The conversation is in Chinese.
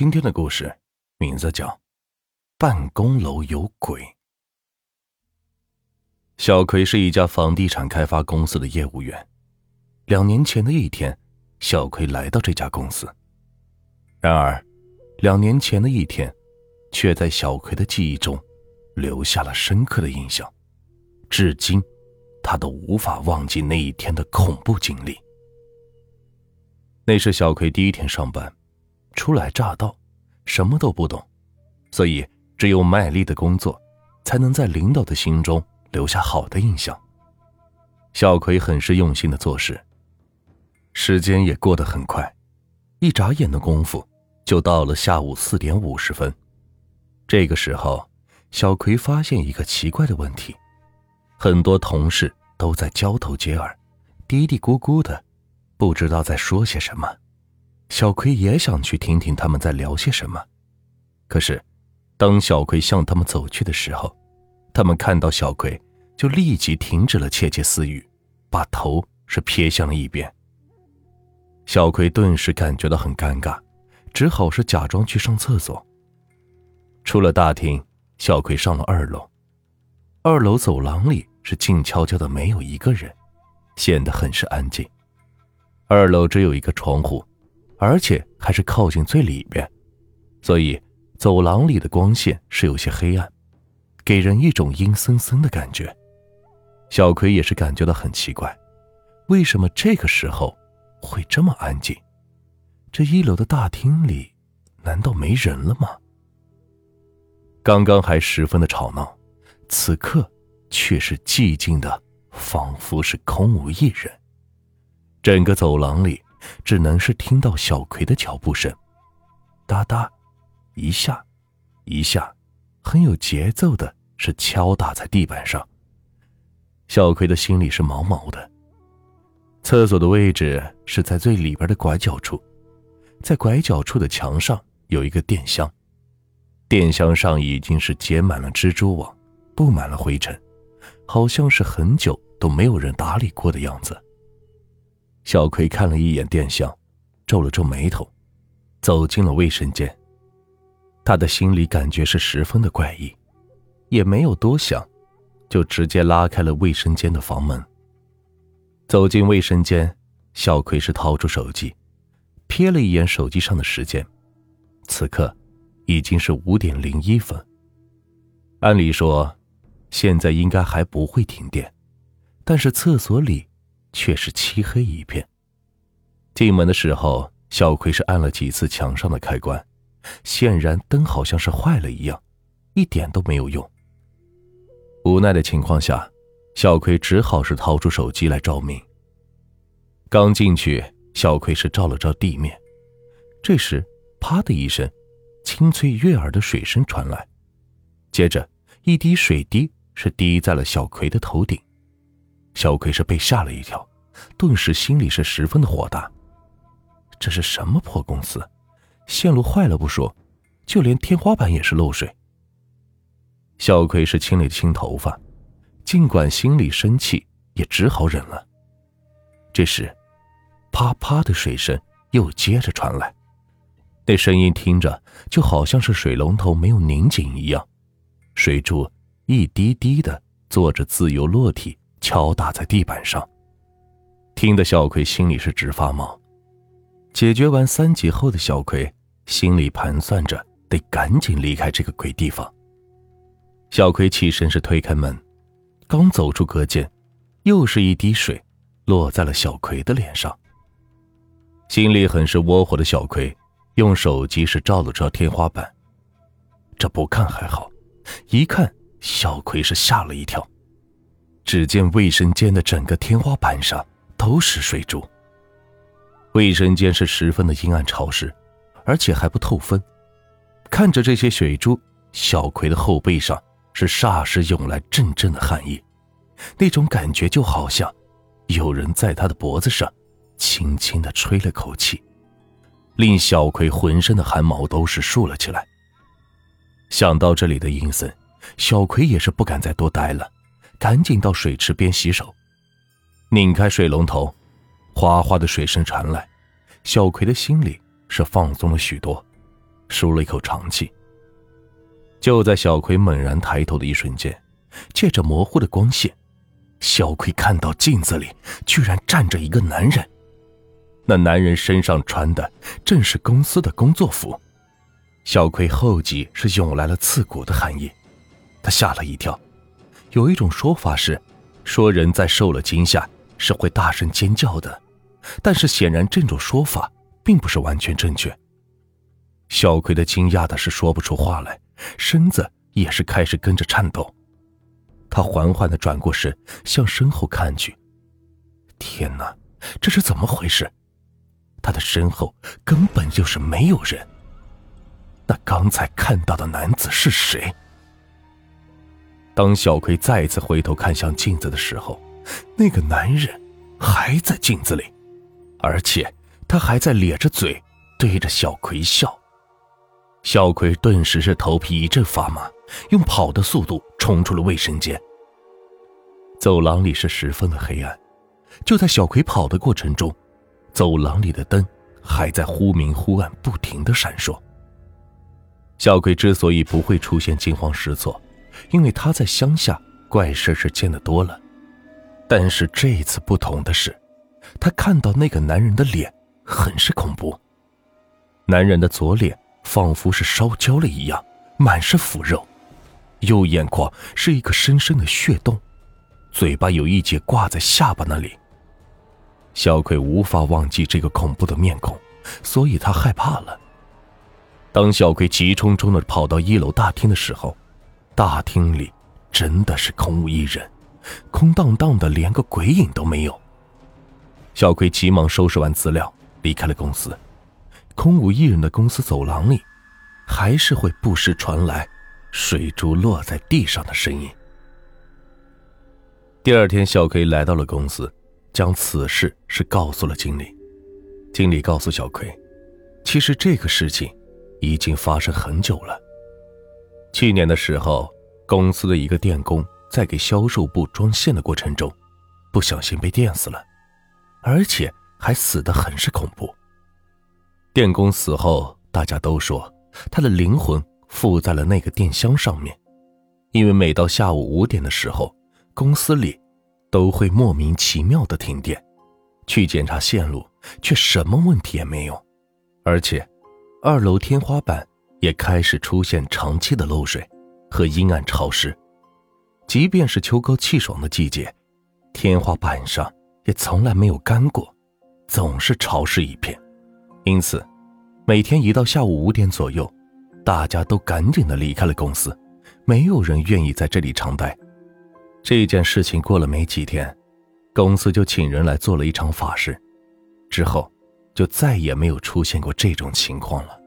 今天的故事名字叫《办公楼有鬼》。小葵是一家房地产开发公司的业务员。两年前的一天，小葵来到这家公司。然而，两年前的一天，却在小葵的记忆中留下了深刻的印象，至今，他都无法忘记那一天的恐怖经历。那是小葵第一天上班。初来乍到，什么都不懂，所以只有卖力的工作，才能在领导的心中留下好的印象。小葵很是用心的做事，时间也过得很快，一眨眼的功夫就到了下午四点五十分。这个时候，小葵发现一个奇怪的问题：很多同事都在交头接耳，嘀嘀咕咕的，不知道在说些什么。小葵也想去听听他们在聊些什么，可是，当小葵向他们走去的时候，他们看到小葵就立即停止了窃窃私语，把头是撇向了一边。小葵顿时感觉到很尴尬，只好是假装去上厕所。出了大厅，小葵上了二楼，二楼走廊里是静悄悄的，没有一个人，显得很是安静。二楼只有一个窗户。而且还是靠近最里边，所以走廊里的光线是有些黑暗，给人一种阴森森的感觉。小葵也是感觉到很奇怪，为什么这个时候会这么安静？这一楼的大厅里难道没人了吗？刚刚还十分的吵闹，此刻却是寂静的，仿佛是空无一人。整个走廊里。只能是听到小葵的脚步声，哒哒，一下，一下，很有节奏的，是敲打在地板上。小葵的心里是毛毛的。厕所的位置是在最里边的拐角处，在拐角处的墙上有一个电箱，电箱上已经是结满了蜘蛛网，布满了灰尘，好像是很久都没有人打理过的样子。小葵看了一眼电箱，皱了皱眉头，走进了卫生间。他的心里感觉是十分的怪异，也没有多想，就直接拉开了卫生间的房门。走进卫生间，小葵是掏出手机，瞥了一眼手机上的时间，此刻已经是五点零一分。按理说，现在应该还不会停电，但是厕所里。却是漆黑一片。进门的时候，小葵是按了几次墙上的开关，显然灯好像是坏了一样，一点都没有用。无奈的情况下，小葵只好是掏出手机来照明。刚进去，小葵是照了照地面，这时，啪的一声，清脆悦耳的水声传来，接着一滴水滴是滴在了小葵的头顶。小葵是被吓了一跳，顿时心里是十分的火大。这是什么破公司？线路坏了不说，就连天花板也是漏水。小葵是清理清头发，尽管心里生气，也只好忍了。这时，啪啪的水声又接着传来，那声音听着就好像是水龙头没有拧紧一样，水柱一滴滴的做着自由落体。敲打在地板上，听得小葵心里是直发毛。解决完三级后的小葵心里盘算着，得赶紧离开这个鬼地方。小葵起身是推开门，刚走出隔间，又是一滴水落在了小葵的脸上。心里很是窝火的小葵，用手机是照了照天花板。这不看还好，一看，小葵是吓了一跳。只见卫生间的整个天花板上都是水珠。卫生间是十分的阴暗潮湿，而且还不透风。看着这些水珠，小葵的后背上是霎时涌来阵阵的汗意，那种感觉就好像有人在他的脖子上轻轻的吹了口气，令小葵浑身的汗毛都是竖了起来。想到这里的阴森，小葵也是不敢再多待了。赶紧到水池边洗手，拧开水龙头，哗哗的水声传来，小葵的心里是放松了许多，舒了一口长气。就在小葵猛然抬头的一瞬间，借着模糊的光线，小葵看到镜子里居然站着一个男人。那男人身上穿的正是公司的工作服，小葵后脊是涌来了刺骨的寒意，他吓了一跳。有一种说法是，说人在受了惊吓是会大声尖叫的，但是显然这种说法并不是完全正确。小葵的惊讶的是说不出话来。身子也是开始跟着颤抖，他缓缓的转过身，向身后看去。天哪，这是怎么回事？他的身后根本就是没有人。那刚才看到的男子是谁？当小葵再次回头看向镜子的时候，那个男人还在镜子里，而且他还在咧着嘴对着小葵笑。小葵顿时是头皮一阵发麻，用跑的速度冲出了卫生间。走廊里是十分的黑暗，就在小葵跑的过程中，走廊里的灯还在忽明忽暗，不停的闪烁。小葵之所以不会出现惊慌失措，因为他在乡下怪事是见得多了，但是这一次不同的是，他看到那个男人的脸很是恐怖，男人的左脸。仿佛是烧焦了一样，满是腐肉；右眼眶是一个深深的血洞，嘴巴有一节挂在下巴那里。小葵无法忘记这个恐怖的面孔，所以他害怕了。当小葵急冲冲的跑到一楼大厅的时候，大厅里真的是空无一人，空荡荡的，连个鬼影都没有。小葵急忙收拾完资料，离开了公司。空无一人的公司走廊里，还是会不时传来水珠落在地上的声音。第二天，小葵来到了公司，将此事是告诉了经理。经理告诉小葵，其实这个事情已经发生很久了。去年的时候，公司的一个电工在给销售部装线的过程中，不小心被电死了，而且还死得很是恐怖。电工死后，大家都说他的灵魂附在了那个电箱上面，因为每到下午五点的时候，公司里都会莫名其妙的停电，去检查线路却什么问题也没有，而且二楼天花板也开始出现长期的漏水和阴暗潮湿，即便是秋高气爽的季节，天花板上也从来没有干过，总是潮湿一片。因此，每天一到下午五点左右，大家都赶紧的离开了公司，没有人愿意在这里长待。这件事情过了没几天，公司就请人来做了一场法事，之后就再也没有出现过这种情况了。